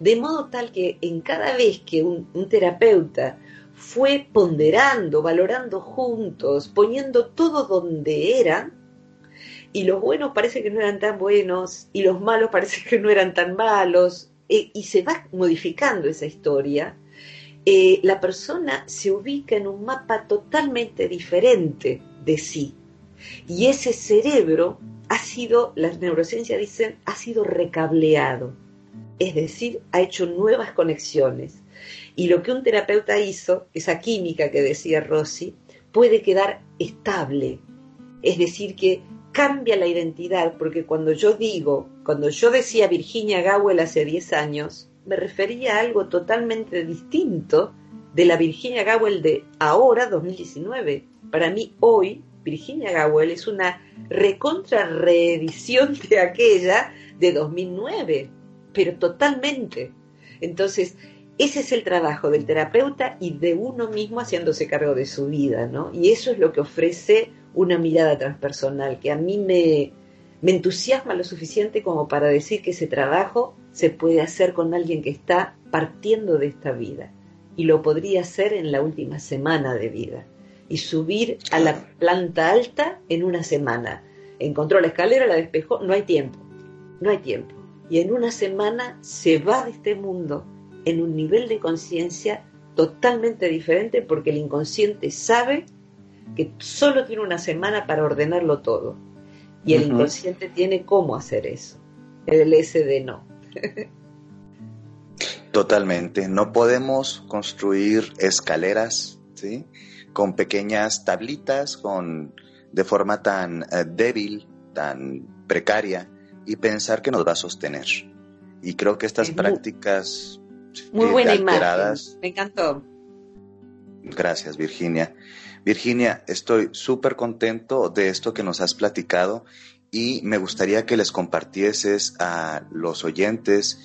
De modo tal que en cada vez que un, terapeuta fue ponderando, valorando juntos, poniendo todo donde era, y los buenos parece que no eran tan buenos, y los malos parece que no eran tan malos, e, y se va modificando esa historia, eh, la persona se ubica en un mapa totalmente diferente de sí. Y ese cerebro ha sido, las neurociencias dicen, ha sido recableado. Es decir, ha hecho nuevas conexiones. Y lo que un terapeuta hizo, esa química que decía Rossi, puede quedar estable. Es decir, que cambia la identidad, porque cuando yo digo, cuando yo decía Virginia Gowell hace 10 años, me refería a algo totalmente distinto de la Virginia Gowell de ahora, 2019. Para mí, hoy, Virginia Gowell es una recontra reedición de aquella de 2009, pero totalmente. Entonces, ese es el trabajo del terapeuta y de uno mismo haciéndose cargo de su vida, ¿no? Y eso es lo que ofrece una mirada transpersonal, que a mí me, me entusiasma lo suficiente como para decir que ese trabajo se puede hacer con alguien que está partiendo de esta vida y lo podría hacer en la última semana de vida y subir a la planta alta en una semana. Encontró la escalera, la despejó, no hay tiempo, no hay tiempo. Y en una semana se va de este mundo en un nivel de conciencia totalmente diferente porque el inconsciente sabe que solo tiene una semana para ordenarlo todo y el inconsciente tiene cómo hacer eso. El SD no. Totalmente. No podemos construir escaleras, ¿sí? Con pequeñas tablitas, con de forma tan eh, débil, tan precaria, y pensar que nos va a sostener. Y creo que estas prácticas muy, buena imagen. Me encantó. Gracias, Virginia. Virginia, estoy súper contento de esto que nos has platicado y me gustaría que les compartieses a los oyentes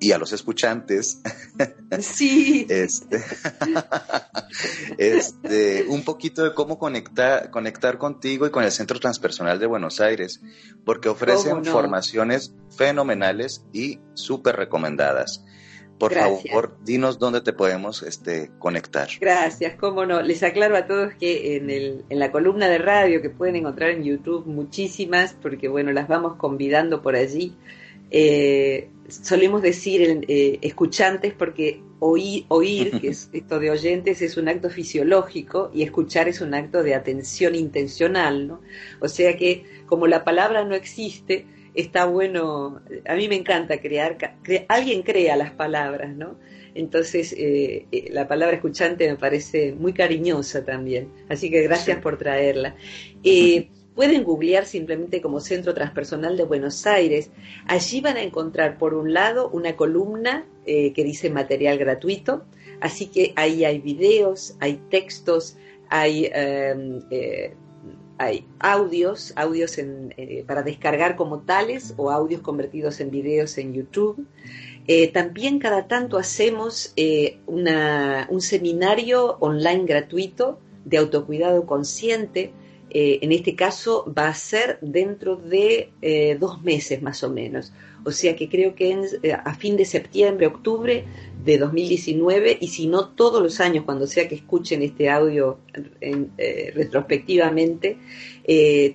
y a los escuchantes. Sí. Este, este, un poquito de cómo conectar, conectar contigo y con el Centro Transpersonal de Buenos Aires, porque ofrecen formaciones fenomenales y súper recomendadas. Por favor, dinos dónde te podemos este, conectar. Gracias, cómo no. Les aclaro a todos que en, el, en la columna de radio que pueden encontrar en YouTube, muchísimas, porque bueno, las vamos convidando por allí. Eh, solemos decir eh, escuchantes porque oír, oír, que es esto de oyentes, es un acto fisiológico y escuchar es un acto de atención intencional, ¿no? O sea que como la palabra no existe, está bueno, a mí me encanta crear, alguien crea las palabras, ¿no? Entonces, eh, eh, la palabra escuchante me parece muy cariñosa también, así que gracias por traerla. Eh, pueden googlear simplemente como Centro Transpersonal de Buenos Aires. Allí van a encontrar, por un lado, una columna eh, que dice material gratuito, así que ahí hay videos, hay textos, hay, em, eh, hay audios, audios eh, para descargar como tales o audios convertidos en videos en YouTube. también cada tanto hacemos un seminario online gratuito de autocuidado consciente eh, en este caso va a ser dentro de eh, dos meses más o menos. O sea que creo que eh, a fin de septiembre, octubre de 2019, y si no todos los años, cuando sea que escuchen este audio retrospectivamente,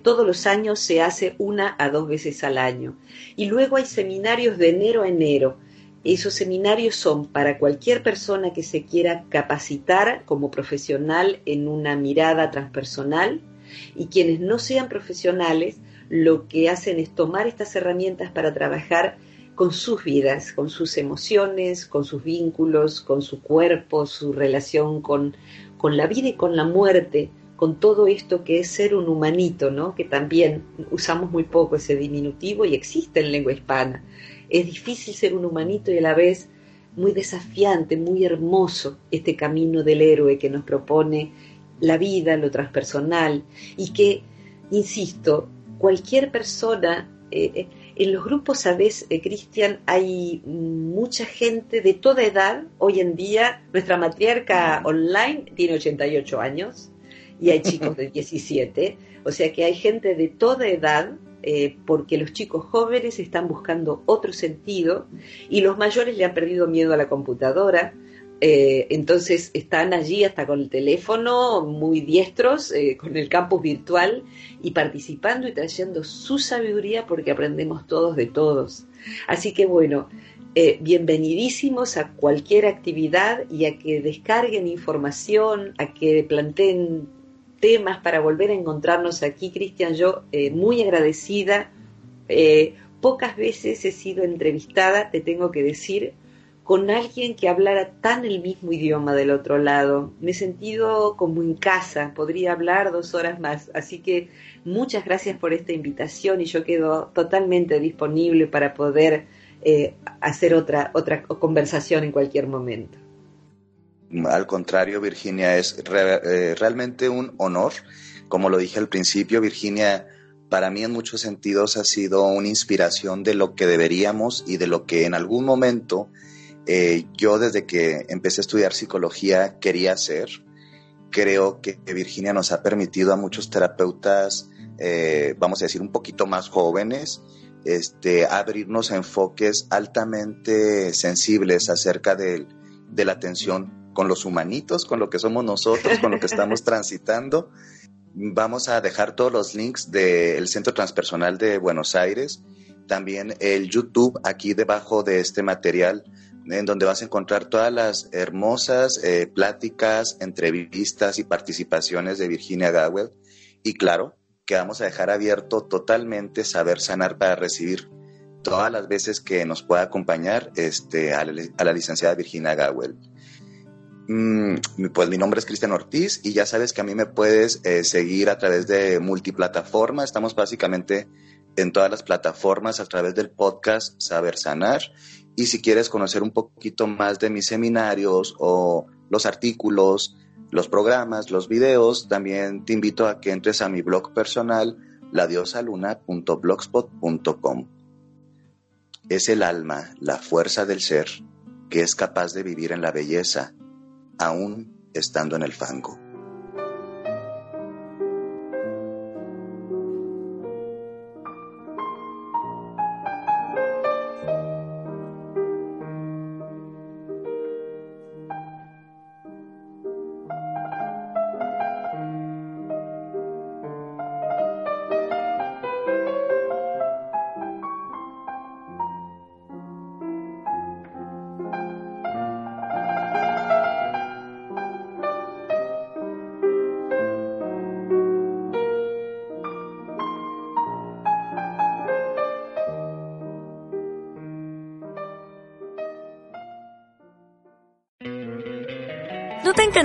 todos los años se hace una a dos veces al año. Y luego hay seminarios de enero a enero. Esos seminarios son para cualquier persona que se quiera capacitar como profesional en una mirada transpersonal, y quienes no sean profesionales lo que hacen es tomar estas herramientas para trabajar con sus vidas, con sus emociones, con sus vínculos, con su cuerpo, su relación con, con la vida y con la muerte, con todo esto que es ser un humanito, ¿no? Que también usamos muy poco ese diminutivo y existe en lengua hispana. Es difícil ser un humanito y a la vez muy desafiante, muy hermoso este camino del héroe que nos propone la vida, lo transpersonal, y que, insisto, cualquier persona, eh, eh, en los grupos, sabes, eh, Cristian, hay mucha gente de toda edad. Hoy en día, nuestra matriarca online tiene 88 años y hay chicos de 17. O sea que hay gente de toda edad porque los chicos jóvenes están buscando otro sentido y los mayores le han perdido miedo a la computadora, eh, entonces están allí hasta con el teléfono, muy diestros, eh, con el campus virtual y participando y trayendo su sabiduría porque aprendemos todos de todos. Así que bueno, eh, bienvenidísimos a cualquier actividad y a que descarguen información, a que planteen temas para volver a encontrarnos aquí. Cristian, yo muy agradecida. pocas veces he sido entrevistada, te tengo que decir, con alguien que hablara tan el mismo idioma del otro lado. Me he sentido como en casa, podría hablar dos horas más. Así que muchas gracias por esta invitación y yo quedo totalmente disponible para poder eh, hacer otra, otra conversación en cualquier momento. Al contrario, Virginia, es eh, realmente un honor. Como lo dije al principio, Virginia para mí en muchos sentidos ha sido una inspiración de lo que deberíamos y de lo que en algún momento eh, yo desde que empecé a estudiar psicología quería ser. Creo que Virginia nos ha permitido a muchos terapeutas, eh, vamos a decir, un poquito más jóvenes, este, abrirnos a enfoques altamente sensibles acerca de, de la atención con los humanitos, con lo que somos nosotros, con lo que estamos transitando. Vamos a dejar todos los links del Centro Transpersonal de Buenos Aires, también el YouTube aquí debajo de este material en donde vas a encontrar todas las hermosas eh, pláticas, entrevistas y participaciones de Virginia Gawel. Y claro, que vamos a dejar abierto totalmente Saber Sanar para recibir todas las veces que nos pueda acompañar este, a, la, licenciada Virginia Gawel. Mm, pues mi nombre es Cristian Ortiz y ya sabes que a mí me puedes eh, seguir a través de multiplataforma. Estamos básicamente en todas las plataformas a través del podcast Saber Sanar y si quieres conocer un poquito más de mis seminarios o los artículos, los programas, los videos, también te invito a que entres a mi blog personal, ladiosaluna.blogspot.com. Es el alma, la fuerza del ser, que es capaz de vivir en la belleza, aún estando en el fango.